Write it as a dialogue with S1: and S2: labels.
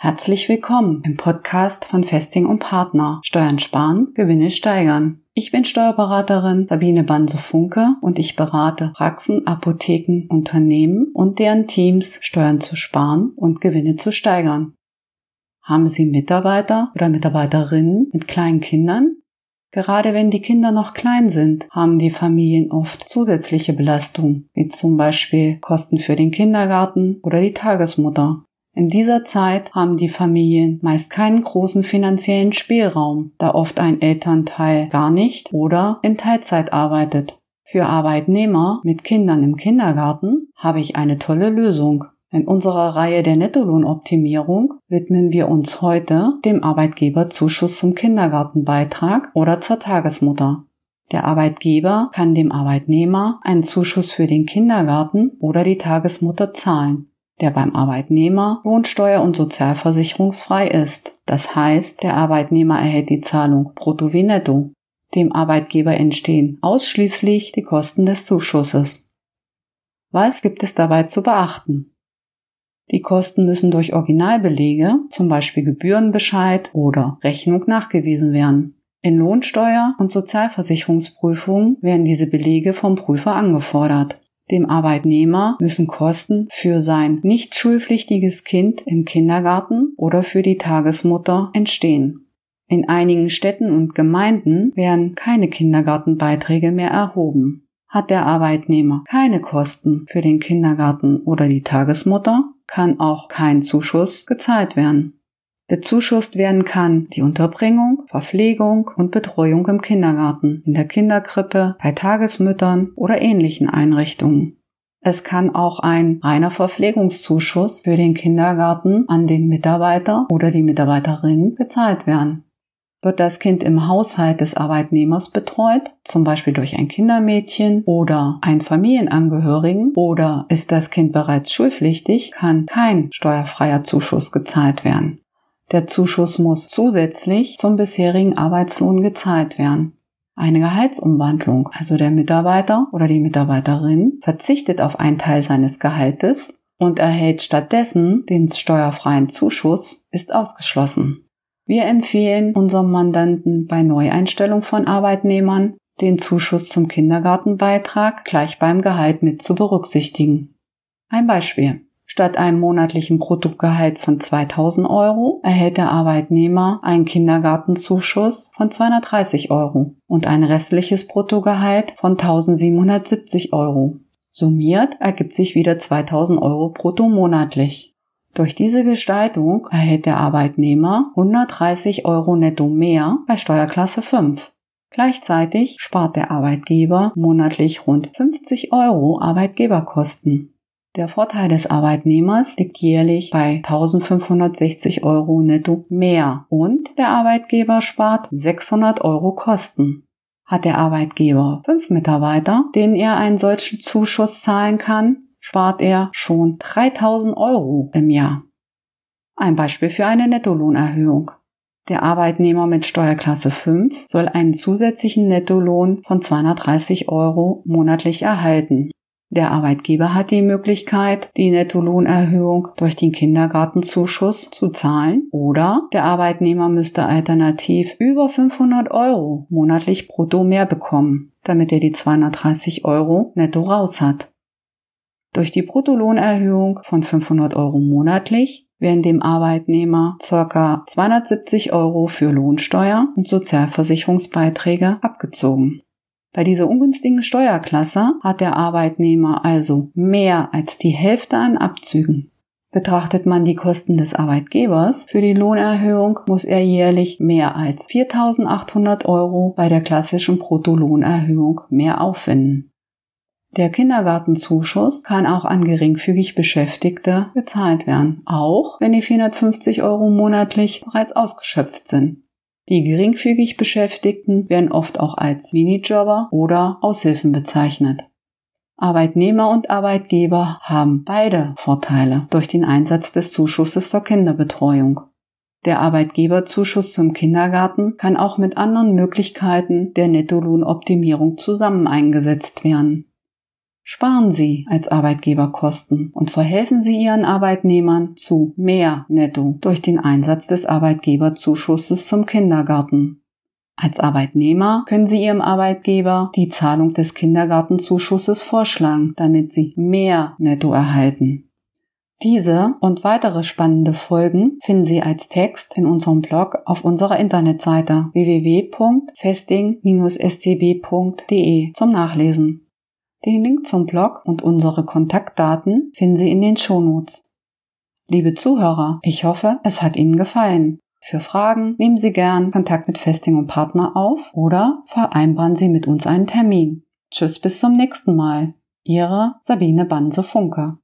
S1: Herzlich willkommen im Podcast von Festing und Partner Steuern sparen, Gewinne steigern. Ich bin Steuerberaterin Sabine Banse-Funke und ich berate Praxen, Apotheken, Unternehmen und deren Teams, Steuern zu sparen und Gewinne zu steigern. Haben Sie Mitarbeiter oder Mitarbeiterinnen mit kleinen Kindern? Gerade wenn die Kinder noch klein sind, haben die Familien oft zusätzliche Belastungen, wie zum Beispiel Kosten für den Kindergarten oder die Tagesmutter. In dieser Zeit haben die Familien meist keinen großen finanziellen Spielraum, da oft ein Elternteil gar nicht oder in Teilzeit arbeitet. Für Arbeitnehmer mit Kindern im Kindergarten habe ich eine tolle Lösung. In unserer Reihe der Nettolohnoptimierung widmen wir uns heute dem Arbeitgeberzuschuss zum Kindergartenbeitrag oder zur Tagesmutter. Der Arbeitgeber kann dem Arbeitnehmer einen Zuschuss für den Kindergarten oder die Tagesmutter zahlen, der beim Arbeitnehmer lohnsteuer- und sozialversicherungsfrei ist. Das heißt, der Arbeitnehmer erhält die Zahlung brutto wie netto. Dem Arbeitgeber entstehen ausschließlich die Kosten des Zuschusses. Was gibt es dabei zu beachten? Die Kosten müssen durch Originalbelege, zum Beispiel Gebührenbescheid oder Rechnung nachgewiesen werden. In Lohnsteuer- und Sozialversicherungsprüfungen werden diese Belege vom Prüfer angefordert. Dem Arbeitnehmer müssen Kosten für sein nicht schulpflichtiges Kind im Kindergarten oder für die Tagesmutter entstehen. In einigen Städten und Gemeinden werden keine Kindergartenbeiträge mehr erhoben. Hat der Arbeitnehmer keine Kosten für den Kindergarten oder die Tagesmutter, kann auch kein Zuschuss gezahlt werden. Bezuschusst werden kann die Unterbringung, Verpflegung und Betreuung im Kindergarten, in der Kinderkrippe, bei Tagesmüttern oder ähnlichen Einrichtungen. Es kann auch ein reiner Verpflegungszuschuss für den Kindergarten an den Mitarbeiter oder die Mitarbeiterin gezahlt werden. Wird das Kind im Haushalt des Arbeitnehmers betreut, zum Beispiel durch ein Kindermädchen oder einen Familienangehörigen, oder ist das Kind bereits schulpflichtig, kann kein steuerfreier Zuschuss gezahlt werden. Der Zuschuss muss zusätzlich zum bisherigen Arbeitslohn gezahlt werden. Eine Gehaltsumwandlung, also der Mitarbeiter oder die Mitarbeiterin, verzichtet auf einen Teil seines Gehaltes und erhält stattdessen den steuerfreien Zuschuss, ist ausgeschlossen. Wir empfehlen unserem Mandanten bei Neueinstellung von Arbeitnehmern, den Zuschuss zum Kindergartenbeitrag gleich beim Gehalt mit zu berücksichtigen. Ein Beispiel. Statt einem monatlichen Bruttogehalt von 2000 Euro erhält der Arbeitnehmer einen Kindergartenzuschuss von 230 Euro und ein restliches Bruttogehalt von 1770 Euro. Summiert ergibt sich wieder 2000 Euro brutto monatlich. Durch diese Gestaltung erhält der Arbeitnehmer 130 Euro netto mehr bei Steuerklasse 5. Gleichzeitig spart der Arbeitgeber monatlich rund 50 Euro Arbeitgeberkosten. Der Vorteil des Arbeitnehmers liegt jährlich bei 1560 Euro netto mehr und der Arbeitgeber spart 600 Euro Kosten. Hat der Arbeitgeber fünf Mitarbeiter, denen er einen solchen Zuschuss zahlen kann, spart er schon 3000 Euro im Jahr. Ein Beispiel für eine Nettolohnerhöhung. Der Arbeitnehmer mit Steuerklasse 5 soll einen zusätzlichen Nettolohn von 230 Euro monatlich erhalten. Der Arbeitgeber hat die Möglichkeit, die Nettolohnerhöhung durch den Kindergartenzuschuss zu zahlen oder der Arbeitnehmer müsste alternativ über 500 Euro monatlich brutto mehr bekommen, damit er die 230 Euro netto raus hat. Durch die Bruttolohnerhöhung von 500 Euro monatlich werden dem Arbeitnehmer ca. 270 Euro für Lohnsteuer und Sozialversicherungsbeiträge abgezogen. Bei dieser ungünstigen Steuerklasse hat der Arbeitnehmer also mehr als die Hälfte an Abzügen. Betrachtet man die Kosten des Arbeitgebers für die Lohnerhöhung, muss er jährlich mehr als 4.800 Euro bei der klassischen Bruttolohnerhöhung mehr aufwenden. Der Kindergartenzuschuss kann auch an geringfügig Beschäftigte gezahlt werden, auch wenn die 450 Euro monatlich bereits ausgeschöpft sind. Die geringfügig Beschäftigten werden oft auch als Minijobber oder Aushilfen bezeichnet. Arbeitnehmer und Arbeitgeber haben beide Vorteile durch den Einsatz des Zuschusses zur Kinderbetreuung. Der Arbeitgeberzuschuss zum Kindergarten kann auch mit anderen Möglichkeiten der Nettolohnoptimierung zusammen eingesetzt werden. Sparen Sie als Arbeitgeber Kosten und verhelfen Sie Ihren Arbeitnehmern zu mehr Netto durch den Einsatz des Arbeitgeberzuschusses zum Kindergarten. Als Arbeitnehmer können Sie Ihrem Arbeitgeber die Zahlung des Kindergartenzuschusses vorschlagen, damit Sie mehr Netto erhalten. Diese und weitere spannende Folgen finden Sie als Text in unserem Blog auf unserer Internetseite www.festing-stb.de zum Nachlesen. Den Link zum Blog und unsere Kontaktdaten finden Sie in den Shownotes. Liebe Zuhörer, ich hoffe, es hat Ihnen gefallen. Für Fragen nehmen Sie gern Kontakt mit Festing und Partner auf oder vereinbaren Sie mit uns einen Termin. Tschüss bis zum nächsten Mal. Ihre Sabine Banse-Funke.